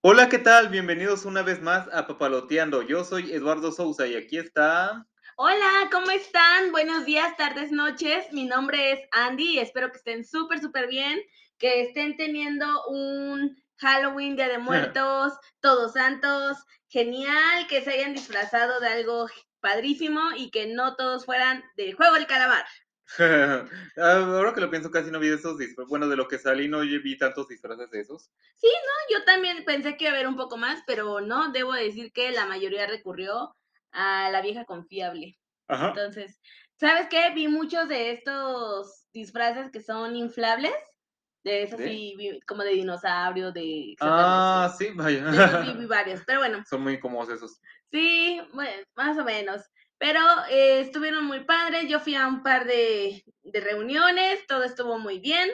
Hola, ¿qué tal? Bienvenidos una vez más a Papaloteando. Yo soy Eduardo Sousa y aquí está. Hola, ¿cómo están? Buenos días, tardes, noches. Mi nombre es Andy y espero que estén súper, súper bien, que estén teniendo un Halloween, Día de Muertos, Todos Santos, genial, que se hayan disfrazado de algo padrísimo y que no todos fueran del juego del calamar. Ahora que lo pienso, casi no vi esos disfraces. Bueno, de lo que salí no vi tantos disfraces de esos. Sí, no, yo también pensé que iba a haber un poco más, pero no, debo decir que la mayoría recurrió a la vieja confiable. Ajá. Entonces, ¿sabes qué? Vi muchos de estos disfraces que son inflables. De esos ¿De? sí, vi como de dinosaurio, de... Ah, sí, vaya. De esos sí vi varios, pero bueno. Son muy cómodos esos. Sí, bueno, más o menos. Pero eh, estuvieron muy padres. Yo fui a un par de, de reuniones, todo estuvo muy bien.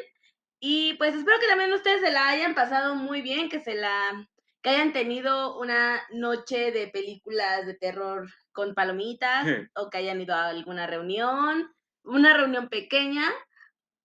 Y pues espero que también ustedes se la hayan pasado muy bien, que se la que hayan tenido una noche de películas de terror con palomitas o que hayan ido a alguna reunión, una reunión pequeña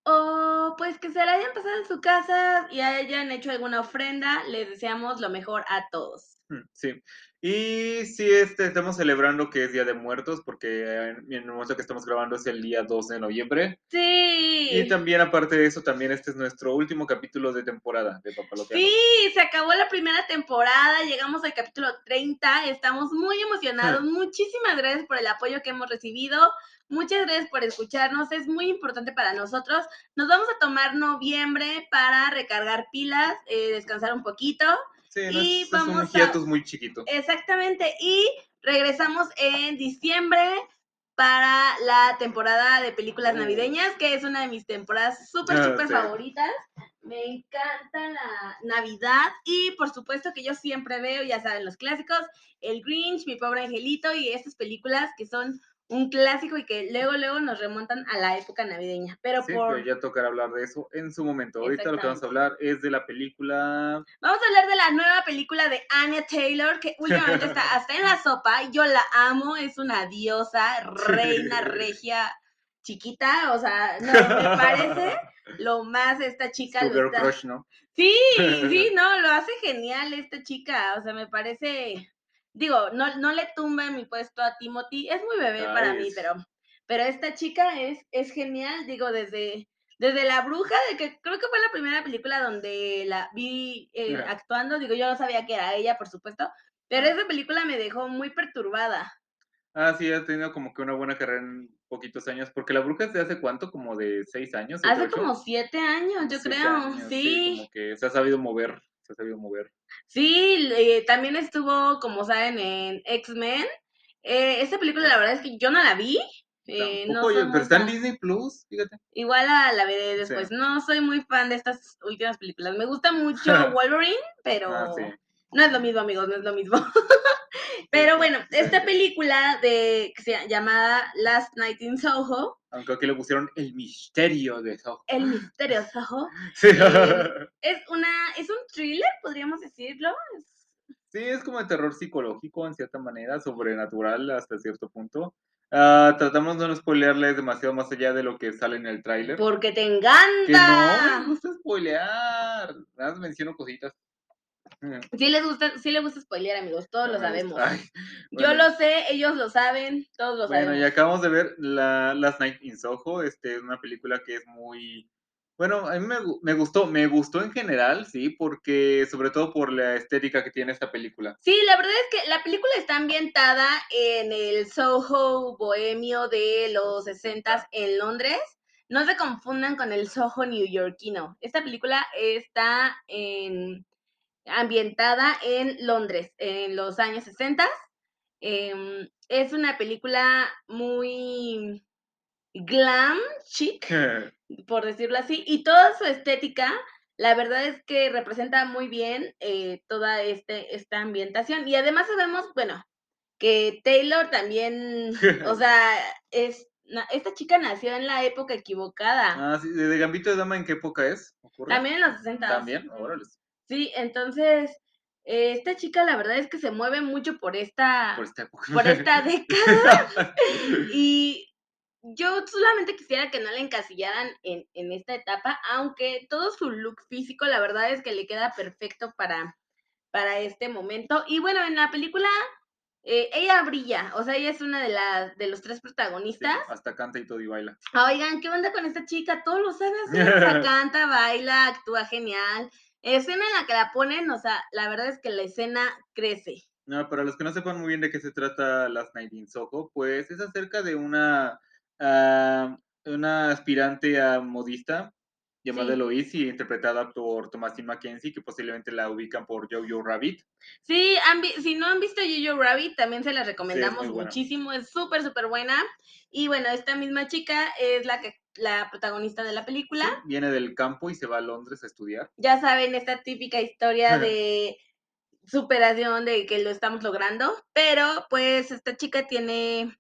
o pues que se la hayan pasado en su casa y hayan hecho alguna ofrenda. Les deseamos lo mejor a todos. Mm, Sí. Y sí, este, estamos celebrando que es Día de Muertos, porque en el momento que estamos grabando es el día 2 de noviembre. Sí. Y también, aparte de eso, también este es nuestro último capítulo de temporada de Papaloteando. Sí, se acabó la primera temporada, llegamos al capítulo 30, estamos muy emocionados. Muchísimas gracias por el apoyo que hemos recibido. Muchas gracias por escucharnos, es muy importante para nosotros. Nos vamos a tomar noviembre para recargar pilas, eh, descansar un poquito. Sí, no, Y es, es un vamos a- hiatus muy chiquito. Exactamente, y regresamos en diciembre para la temporada de películas navideñas, que es una de mis temporadas súper, Ah, súper sí. favoritas. Me encanta la Navidad y por supuesto que yo siempre veo, ya saben, los clásicos, El Grinch, Mi Pobre Angelito y estas películas que son un clásico y que luego, luego nos remontan a la época navideña. Pero Sí, por... pero ya tocará hablar de eso en su momento. Ahorita lo que vamos a hablar es de la película. Vamos a hablar de la nueva película de Anya Taylor, que últimamente está hasta en la sopa. Yo la amo, es una diosa, reina, regia, chiquita. O sea, no, me parece lo más esta chica. Lo girl está- crush, ¿no? Sí, sí, no, lo hace genial esta chica. O sea, me parece. Digo, no, no le tumba mi puesto a Timothy. Es muy bebé para mí, pero, pero esta chica es, es genial. Digo, desde, desde La Bruja, de que creo que fue la primera película donde la vi eh, actuando. Digo, yo no sabía que era ella, por supuesto. Pero esa película me dejó muy perturbada. Ah, sí, ha tenido como que una buena carrera en poquitos años. Porque la bruja es de hace cuánto, como de seis años. Hace ocho? como siete años, yo Siete creo. años, sí. Como que se ha sabido mover. Se ha sabido mover. Sí, eh, también estuvo, como saben, en X-Men. Eh, esta película, la verdad es que yo no la vi. eh, no Tampoco, oye, somos pero está en Disney Plus, fíjate. Igual la, la veré después. Sí. No soy muy fan de estas últimas películas. Me gusta mucho Wolverine, pero Ah, sí. no es lo mismo, amigos, no es lo mismo. pero bueno, esta película de que se llama- llamada Last Night in Soho, Aunque aquí le pusieron el misterio de eso. El misterio Soho, Sí. Eh, es una, es un thriller, podríamos decirlo. Sí, es como de terror psicológico en cierta manera, sobrenatural hasta cierto punto. Ah, tratamos de no spoilearles demasiado más allá de lo que sale en el tráiler. Porque te Que no encanta. me gusta spoilear. Nada más menciono cositas. Sí les gusta, sí les gusta spoilear, amigos, todos lo sabemos. Yo bueno. lo sé, ellos lo saben, todos lo Bueno, y sabemos. acabamos de ver la Last Night in Soho. Este es una película que es muy. Bueno, a mí me, me gustó, me gustó en general, sí, porque sobre todo por la estética que tiene esta película. Sí, la verdad es que la película está ambientada en el Soho bohemio de los 60 en Londres. No se confundan con el Soho neoyorquino. Esta película está en- ambientada en Londres en los años 60. Em, es una película muy glam, chic, por decirlo así, y toda su estética, la verdad es que representa muy bien eh, toda este, esta ambientación. Y además sabemos, bueno, que Taylor también, o sea, es, esta chica nació en la época equivocada, Ah, sí, de Gambito de Dama, ¿en qué época es? También en los 60. También, órale. Sí, entonces, eh, esta chica la verdad es que se mueve mucho por esta, Por esta por esta década. Y yo solamente quisiera que no la encasillaran en, en esta etapa, aunque todo su look físico, la verdad es que le queda perfecto para, para este momento. Y bueno, en la película eh, ella brilla, o sea, ella es una de las de los tres Sí, protagonistas. hasta canta y todo y baila. Oigan, ¿qué onda con esta chica? Todo lo sabe hacer, o sea, canta, baila, actúa genial. Escena en la que la ponen, o sea, la verdad es que la escena crece. No, para los que no sepan muy bien de qué se trata Last Night in Soho, pues es acerca de una, ah, una aspirante a modista llamada Sí. Eloise y interpretada por Thomasine Mackenzie, que posiblemente la ubican por Jojo Rabbit. Sí, han si no han visto Jojo Rabbit, también se las recomendamos muchísimo, es súper, súper buena. Y bueno, esta misma chica es la que la protagonista de la película. Sí, viene del campo y se va a Londres a estudiar. Ya saben, esta típica historia de superación de que lo estamos logrando, pero pues esta chica tiene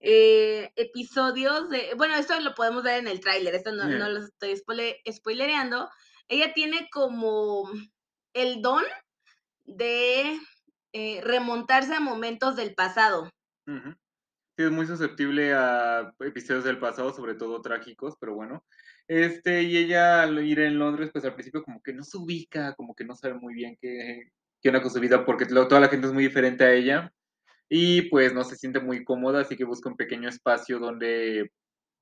eh, episodios de, bueno, esto lo podemos ver en el tráiler, esto no, no lo estoy spoile- spoilereando, ella tiene como el don de eh, remontarse a momentos del pasado. Es muy susceptible a episodios del pasado, sobre todo trágicos, pero bueno. Este, y ella al ir en Londres, pues al principio como que no se ubica, como que no sabe muy bien qué, qué onda con su vida, porque toda la gente es muy diferente a ella. Y pues no se siente muy cómoda, así que busca un pequeño espacio donde,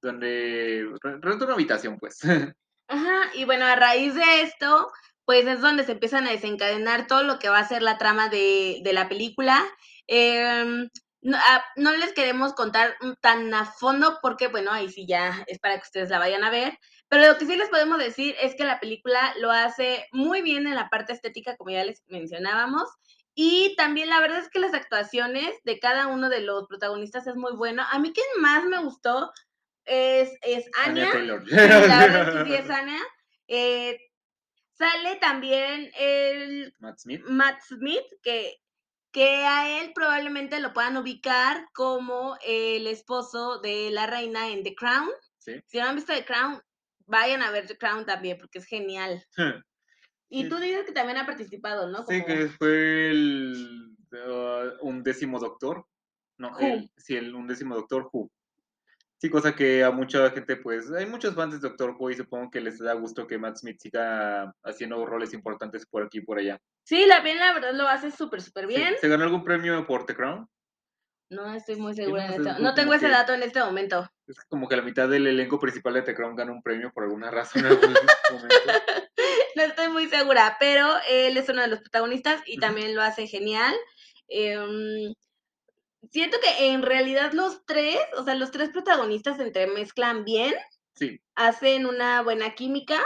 donde re- renta una habitación, pues. Ajá, y bueno, a raíz de esto, pues es donde se empiezan a desencadenar todo lo que va a ser la trama de, de la película. Em, no, ah, no les queremos contar tan a fondo porque, bueno, ahí sí ya es para que ustedes la vayan a ver. Pero lo que sí les podemos decir es que la película lo hace muy bien en la parte estética, como ya les mencionábamos. Y también la verdad es que las actuaciones de cada uno de los protagonistas es muy bueno. A mí quien más me gustó es, es Anya Anya. Taylor. Sí, la verdad es que sí es Anya. Eh, sale también el Matt Smith. Matt Smith, que, que a él probablemente lo puedan ubicar como el esposo de la reina en The Crown. Sí. Si no han visto The Crown, vayan a ver The Crown también, porque es genial. Y tú dices que también ha participado, ¿no? Sí, que fue el uh, un décimo doctor. No, el, sí, el undécimo doctor Who. Sí, cosa que a mucha gente, pues, hay muchos fans de Doctor Who y supongo que les da gusto que Matt Smith siga haciendo roles importantes por aquí y por allá. Sí, la bien, la verdad lo hace súper, súper Sí, bien. ¿Se ganó algún premio por The Crown? No estoy muy segura. no, en es como no tengo ese dato en este momento. Es como que la mitad del elenco principal de The Crown gana un premio por alguna razón en algún momento. no estoy muy segura, pero él es uno de los protagonistas y también lo hace genial. Em, siento que en realidad los tres, o sea, los tres protagonistas se entremezclan bien, Sí, hacen una buena química.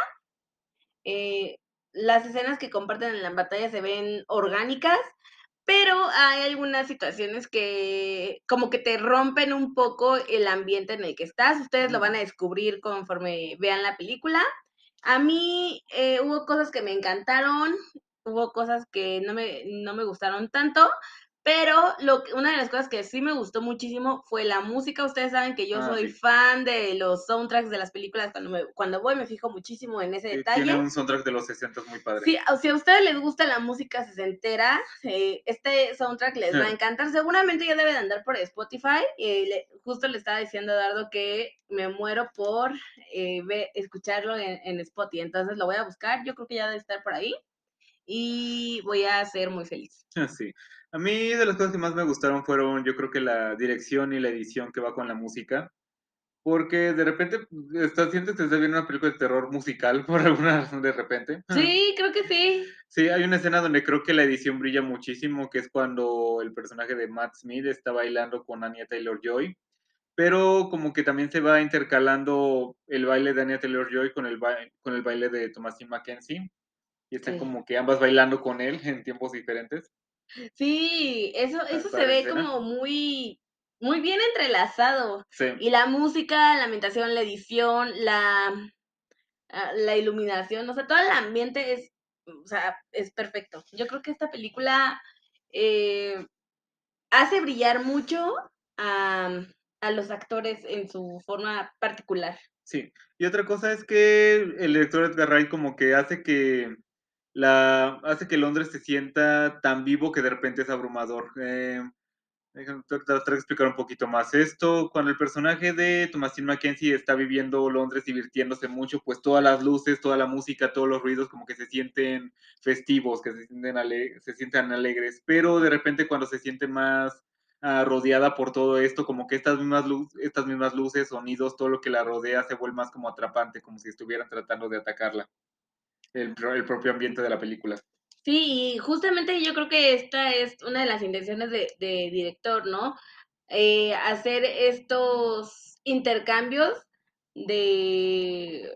eh, las escenas que comparten en la batalla se ven orgánicas, pero hay algunas situaciones que como que te rompen un poco el ambiente en el que estás. Ustedes lo van a descubrir conforme vean la película. A mí eh, hubo cosas que me encantaron, hubo cosas que no me, no me gustaron tanto, pero lo que, una de las cosas que sí me gustó muchísimo fue la música. Ustedes saben que yo Ah, soy sí. fan de los soundtracks de las películas. Cuando, me, cuando voy me fijo muchísimo en ese sí, detalle. tiene un soundtrack de los 60 muy padre. Sí, o si a ustedes les gusta la música sesentera, eh, este soundtrack les va a encantar. Seguramente ya debe de andar por Spotify. eh, le- justo le estaba diciendo a Dardo que me muero por eh, ve- escucharlo en, en Spotify. Entonces lo voy a buscar. Yo creo que ya debe estar por ahí. Y voy a ser muy feliz. Sí. A mí de las cosas que más me gustaron fueron, yo creo que la dirección y la edición que va con la música. Porque de repente estás, sientes que estás viendo una película de terror musical por alguna razón de repente. Sí, creo que sí. Sí, hay una escena donde creo que la edición brilla muchísimo, que es cuando el personaje de Matt Smith está bailando con Anya Taylor Joy. Pero como que también se va intercalando el baile de Anya Taylor Joy con el, con el baile de Thomasine Mackenzie. Y están Sí. como que ambas bailando con él en tiempos diferentes. Sí, eso, eso se ve como muy, muy bien entrelazado. Sí. Y la música, la ambientación, la edición, la, ah, la iluminación, o sea, todo el ambiente es, o sea, es perfecto. Yo creo que esta película eh, hace brillar mucho a, a los actores en su forma particular. Sí, y otra cosa es que el director Edgar Wright como que hace que la hace que Londres se sienta tan vivo que de repente es abrumador. Eh, de explicar un poquito más esto. Cuando el personaje de Thomasin McKenzie está viviendo Londres, divirtiéndose mucho, pues todas las luces, toda la música, todos los ruidos como que se sienten festivos, que se sienten, alegres. Pero de repente cuando se siente más uh, rodeada por todo esto, como que estas mismas, estas mismas luces, sonidos, todo lo que la rodea se vuelve más como atrapante, como si estuvieran tratando de atacarla. El, el propio ambiente de la película. Sí, y justamente yo creo que esta es una de las intenciones de, de director, ¿no? Eh, hacer estos intercambios de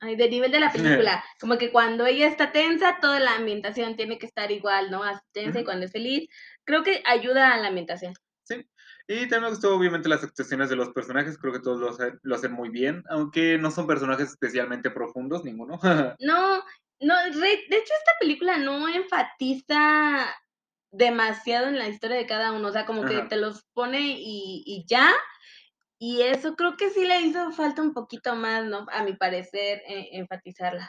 ay, de nivel de la película. Como que cuando ella está tensa, toda la ambientación tiene que estar igual, ¿no? Tensa y cuando es feliz. Creo que ayuda a la ambientación. Y también me gustó, obviamente, las actuaciones de los personajes. Creo que todos lo hacen, lo hacen muy bien. Aunque no son personajes especialmente profundos, ninguno. no, no, de hecho, esta película no enfatiza demasiado en la historia de cada uno. O sea, como Ajá. que te los pone y, y ya. Y eso creo que sí le hizo falta un poquito más, ¿no? A mi parecer, eh, enfatizarla.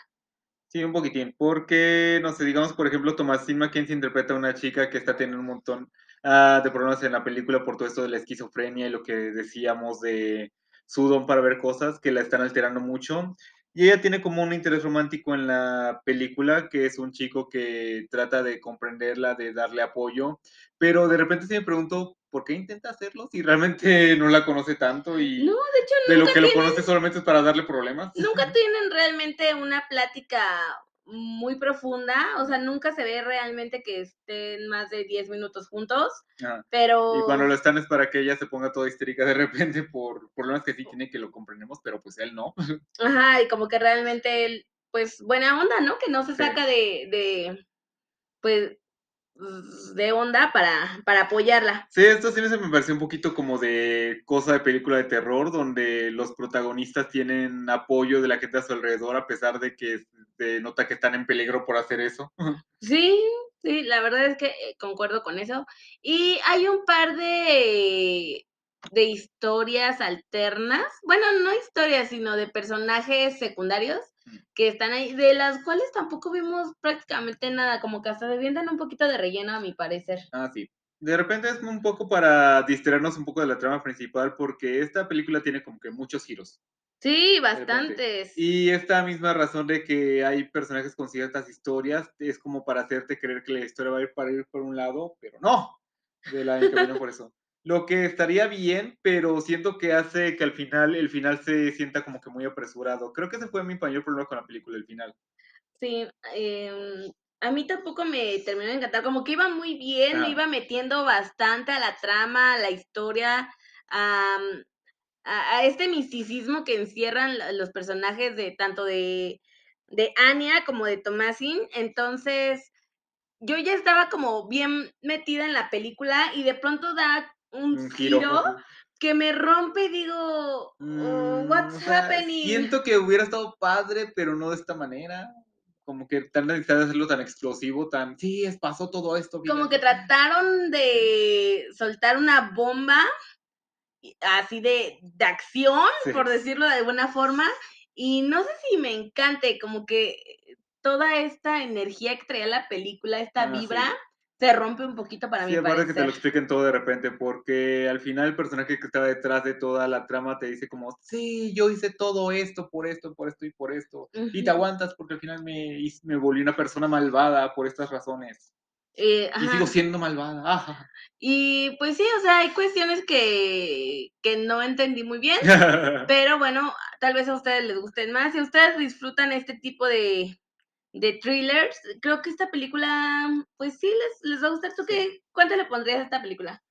Sí, un poquitín, porque, no sé, digamos, por ejemplo, Thomasin McKenzie interpreta a una chica que está teniendo un montón uh, de problemas en la película por todo esto de la esquizofrenia y lo que decíamos de su don para ver cosas que la están alterando mucho. Y ella tiene como un interés romántico en la película, que es un chico que trata de comprenderla, de darle apoyo, pero de repente se me preguntó, ¿por qué intenta hacerlo si realmente no la conoce tanto y no, de, hecho, de lo que tienen, lo conoce solamente es para darle problemas? Nunca tienen realmente una plática muy profunda, o sea, nunca se ve realmente que estén más de 10 minutos juntos, ah, pero... Y cuando lo están es para que ella se ponga toda histérica de repente por problemas que sí tiene que lo comprendemos, pero pues él no. Ajá, y como que realmente él, pues buena onda, ¿no? Que no se saca de, de, pues, de onda para, para apoyarla. Sí, esto sí me pareció un poquito como de cosa de película de terror, donde los protagonistas tienen apoyo de la gente a su alrededor, a pesar de que se nota que están en peligro por hacer eso. Sí, sí, la verdad es que eh, concuerdo con eso. Y hay un par de, de historias alternas, bueno, no historias, sino de personajes secundarios que están ahí, de las cuales tampoco vimos prácticamente nada, como que hasta se un poquito de relleno a mi parecer. Ah, sí. De repente es un poco para distraernos un poco de la trama principal, porque esta película tiene como que muchos giros. Sí, bastantes. Y esta misma razón de que hay personajes con ciertas historias es como para hacerte creer que la historia va a ir para ir por un lado, pero no, de la camino por eso. Lo que estaría bien, pero siento que hace que al final, el final se sienta como que muy apresurado. Creo que ese fue mi mayor problema con la película, el final. Sí, eh, a mí tampoco me terminó de encantar, como que iba muy bien, ah. me iba metiendo bastante a la trama, a la historia, a, a, a, este misticismo que encierran los personajes de tanto de, de Anya como de Tomasin. Entonces, yo ya estaba como bien metida en la película y de pronto da un, un giro, giro que me rompe y digo, oh, what's o sea, happening? Siento que hubiera estado padre, pero no de esta manera. Como que tan necesario de hacerlo tan explosivo, tan, sí, es, pasó todo esto. Como que trataron de soltar una bomba así de, de acción, sí. por decirlo de alguna forma, y no sé si me encante, como que toda esta energía que traía la película, esta ah, vibra, sí se rompe un poquito para mí. Sí, que te lo expliquen todo de repente, porque al final el personaje que estaba detrás de toda la trama te dice como, sí, yo hice todo esto, por esto, por esto y por esto, uh -huh. y te aguantas porque al final me, me volví una persona malvada por estas razones. Eh, y sigo siendo malvada. Ajá. Y pues sí, o sea, hay cuestiones que, que no entendí muy bien, pero bueno, tal vez a ustedes les gusten más. Si ustedes disfrutan este tipo de, de thrillers, creo que esta película, pues sí, les, les va a gustar. ¿Tú qué? ¿Cuánto le pondrías a esta película?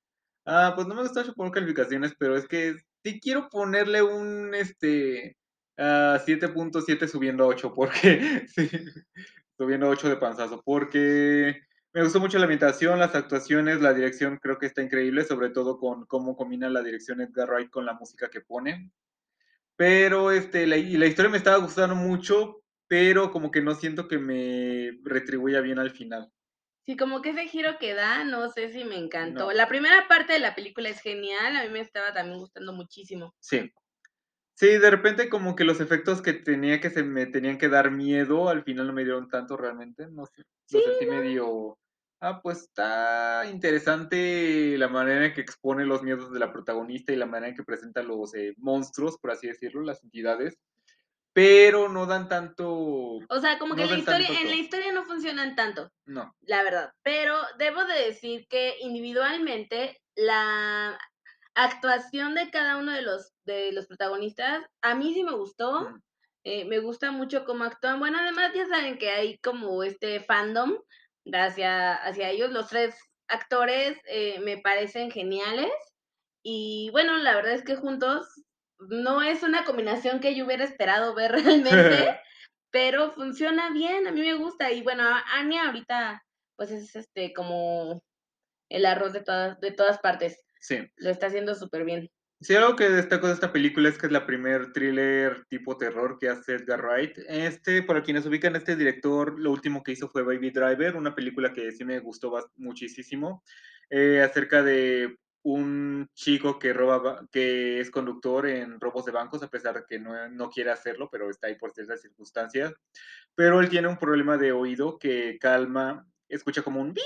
Ah, pues no me gusta mucho poner calificaciones, pero es que sí quiero ponerle un, este, uh, 7.7 subiendo a 8, porque, sí, subiendo a 8 de panzazo, porque me gustó mucho la ambientación, las actuaciones, la dirección creo que está increíble, sobre todo con cómo combina la dirección Edgar Wright con la música que pone. Pero este, la, y la historia me estaba gustando mucho, pero como que no siento que me retribuya bien al final. Sí, como que ese giro que da, no sé si me encantó. No. La primera parte de la película es genial, a mí me estaba también gustando muchísimo. Sí. Sí, de repente como que los efectos que tenía que se me tenían que dar miedo, al final no me dieron tanto realmente, no sé. Sí, lo sentí no. medio Ah, pues está interesante la manera en que expone los miedos de la protagonista y la manera en que presenta los eh, monstruos, por así decirlo, las entidades. Pero no dan tanto. O sea, como que la historia, en la to- historia no funcionan tanto. No. la verdad. Pero debo de decir que individualmente la actuación de cada uno de los, de los protagonistas, a mí sí me gustó. Mm. eh, me gusta mucho cómo actúan. Bueno, además ya saben que hay como este fandom hacia, hacia ellos. Los tres actores eh, me parecen geniales. Y bueno, la verdad es que juntos no es una combinación que yo hubiera esperado ver realmente pero funciona bien, a mí me gusta. Y bueno, Anya ahorita, pues es este como el arroz de todas, de todas partes. Sí. Lo está haciendo súper bien. Sí, algo que destaco de esta película es que es la primer thriller tipo terror que hace Edgar Wright. Este, para quienes ubican, este director, lo último que hizo fue Baby Driver, una película que sí me gustó muchísimo, eh, acerca de un chico que roba, ba- que es conductor en robos de bancos, a pesar de que no, no quiere hacerlo, pero está ahí por ciertas circunstancias. Pero él tiene un problema de oído que calma, escucha como un beep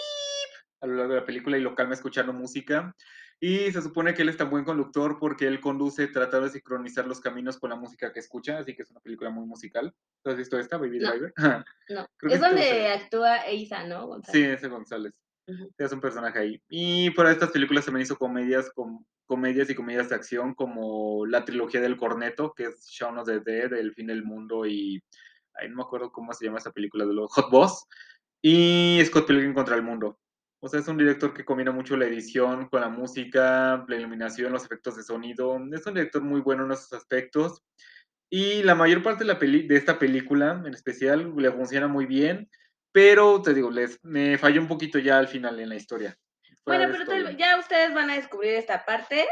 a lo largo de la película y lo calma escuchando música. Y se supone que él es tan buen conductor porque él conduce tratando de sincronizar los caminos con la música que escucha, así que es una película muy musical. ¿Tú has visto esta, Baby No. Driver? No, Creo es donde actúa Eiza, ¿no? González? sí, ese González. Ujú. Es un personaje ahí. Y para estas películas también hizo comedias, com- comedias y comedias de acción como la trilogía del corneto, que es Shaun of the Dead, El fin del mundo y... Ay, no me acuerdo cómo se llama esa película de los Hot Boss. Y Scott Pilgrim contra el mundo. O sea, es un director que combina mucho la edición con la música, la iluminación, los efectos de sonido. Es un director muy bueno en esos aspectos. Y la mayor parte de, la peli de esta película, en especial, le funciona muy bien. Pero te digo, les, me falló un poquito ya al final en la historia. Bueno, pero ya ustedes van a descubrir esta parte.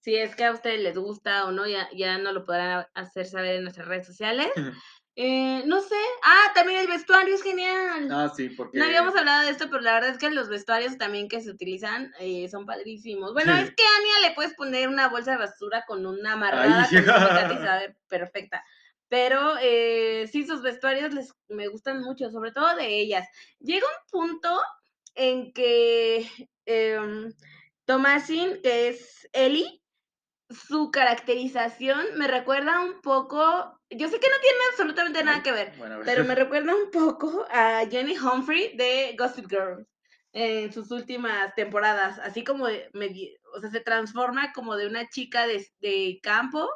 Si es que a ustedes les gusta o no, ya, ya no lo podrán hacer saber en nuestras redes sociales. Eh, no sé. Ah, también el vestuario es genial. ah, sí, porque... No habíamos hablado de esto, pero la verdad es que los vestuarios también que se utilizan eh, son padrísimos. Bueno, es que a Anya le puedes poner una bolsa de basura con una amarrada Ay. con perfecta. Pero eh, sí, sus vestuarios les, me gustan mucho, sobre todo de ellas. Llega un punto en que em, Thomasin, que es Ellie, su caracterización me recuerda un poco, yo sé que no tiene absolutamente nada que ver, Bueno, pero me recuerda un poco a Jenny Humphrey de Gossip Girl en sus últimas temporadas, así como o sea, se transforma como de una chica de, de campo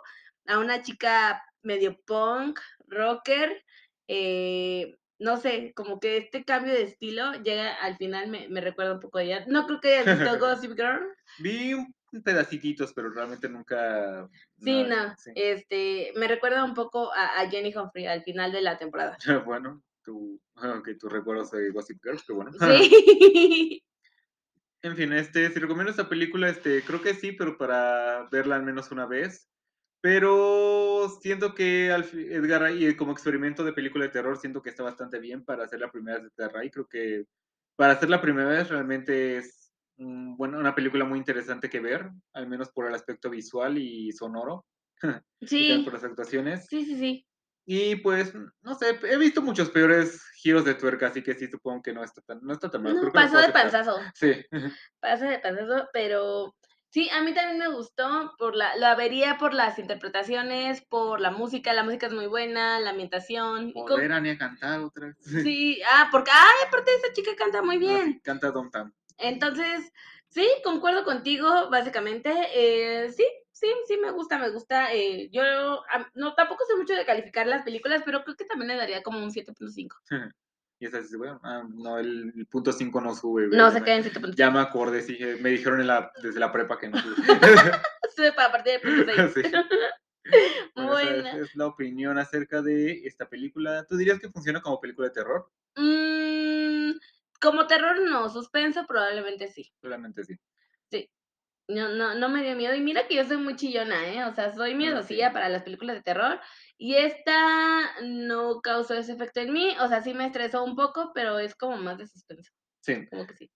a una chica medio punk, rocker, eh, no sé, como que este cambio de estilo llega al final me, me recuerda un poco a ella. No creo que hayas visto Gossip Girl. Vi un pedacititos, pero realmente nunca... Sí, no, sí. este, me recuerda un poco a, a Jenny Humphrey al final de la temporada. bueno, tu, que tus recuerdos de Gossip Girl, que bueno. Sí. En fin, este, si recomiendo esta película, este, creo que sí, pero para verla al menos una vez. Pero siento que Edgar Wright, como experimento de película de terror, siento que está bastante bien para hacer la primera vez de Edgar Wright. Creo que para hacer la primera vez realmente es mm, bueno, una película muy interesante que ver, al menos por el aspecto visual y sonoro, y Sí, por las actuaciones. sí, sí, sí. Y pues, no sé, he visto muchos peores giros de tuerca, así que sí supongo que no está tan, no está tan mal. No, pasó de panzazo, Sí. pasó de panzazo, pero sí, a mí también me gustó, por la, la vería por las interpretaciones, por la música, la música es muy buena, la ambientación. Poder a Nia cantar otra vez. Sí, ah, porque, ay, aparte esa chica canta muy bien. Canta Dom Tam. Entonces, sí, concuerdo contigo, básicamente. Eh, sí, sí, sí, me gusta, me gusta. Eh, yo no, tampoco sé mucho de calificar las películas, pero creo que también le daría como un 7.5. Y esa dice, bueno, ah, no, el, el punto 5 no sube. No, güey, se me- queda en 7.5. Ya me acordé, sí, me dijeron en la, desde la prepa que no sube. Sube para partir de punto 6. Sí. Bueno, esa Buena. es, es la opinión acerca de esta película. ¿Tú dirías que funciona como película de terror? Mm, como terror no, suspenso probablemente sí. Realmente sí. No, no, no me dio miedo. Y mira que yo soy muy chillona, ¿eh? O sea, soy miedosilla sí. para las películas de terror. Y esta no causó ese efecto en mí. O sea, sí me estresó un poco, pero es como más de suspenso. Sí. Como que sí.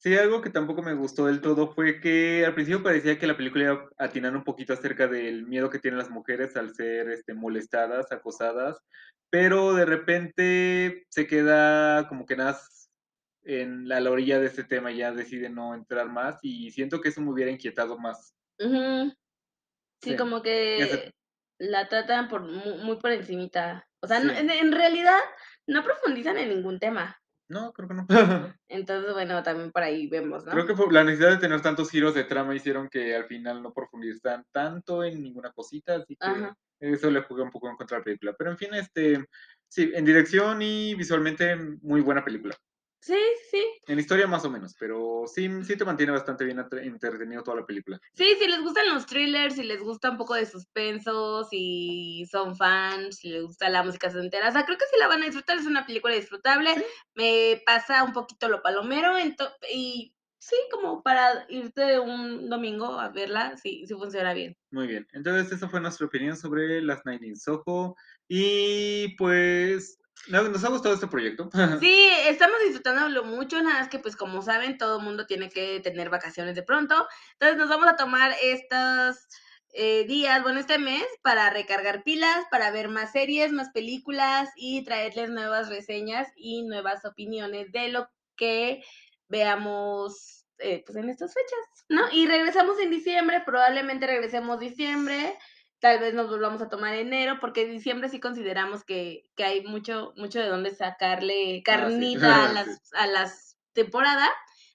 Sí, algo que tampoco me gustó del todo fue que al principio parecía que la película iba a atinar un poquito acerca del miedo que tienen las mujeres al ser este, molestadas, acosadas, pero de repente se queda como que nada en la, la orilla de este tema, ya decide no entrar más y siento que eso me hubiera inquietado más. Sí, Sí, como que la tratan por mu muy por encimita. O sea, no en en realidad no profundizan en ningún tema. No, creo que no. Entonces, bueno, también por ahí vemos, ¿no? Creo que por la necesidad de tener tantos giros de trama hicieron que al final no profundizan tanto en ninguna cosita, así que Ajá. eso le juega un poco en contra a la película. Pero en fin, este, sí, en dirección y visualmente muy buena película. Sí, sí. En historia más o menos, pero sí, sí te mantiene bastante bien entretenido toda la película. Sí, si les gustan los thrillers, si les gusta un poco de suspenso, si son fans, si les gusta la música entera, o sea, creo que sí la van a disfrutar, es una película disfrutable. Sí. Me pasa un poquito lo palomero y sí, como para irte un domingo a verla, sí, sí funciona bien. Muy bien, entonces esa fue nuestra opinión sobre las Nine in Soho y pues nos ha gustado este proyecto. Sí, estamos disfrutándolo mucho, nada más que pues como saben, todo mundo tiene que tener vacaciones de pronto. Entonces nos vamos a tomar estos eh, días, bueno, este mes, para recargar pilas, para ver más series, más películas y traerles nuevas reseñas y nuevas opiniones de lo que veamos eh, pues en estas fechas, ¿no? Y regresamos en diciembre, probablemente regresemos diciembre. Tal vez nos volvamos a tomar enero, porque en diciembre sí consideramos que, que hay mucho, mucho de dónde sacarle carnita a, sí. las, a las temporadas.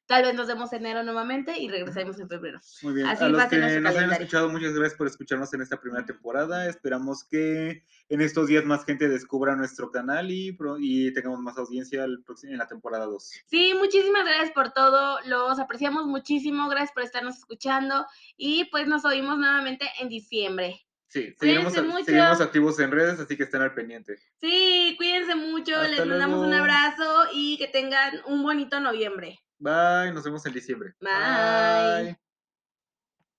Tal vez nos demos enero nuevamente y regresemos en febrero. Muy bien, Así a los que nos hayan calendario. escuchado, muchas gracias por escucharnos en esta primera temporada. Esperamos que en estos días más gente descubra nuestro canal y, pro- y tengamos más audiencia en la temporada 2. Sí, muchísimas gracias por todo, los apreciamos muchísimo, gracias por estarnos escuchando y pues nos oímos nuevamente en diciembre. Sí, seguiremos, Cuídense mucho. seguiremos activos en redes, así que estén al pendiente. Sí, cuídense mucho, Hasta les mandamos un luego. abrazo y que tengan un bonito noviembre. Bye, nos vemos en diciembre. Bye.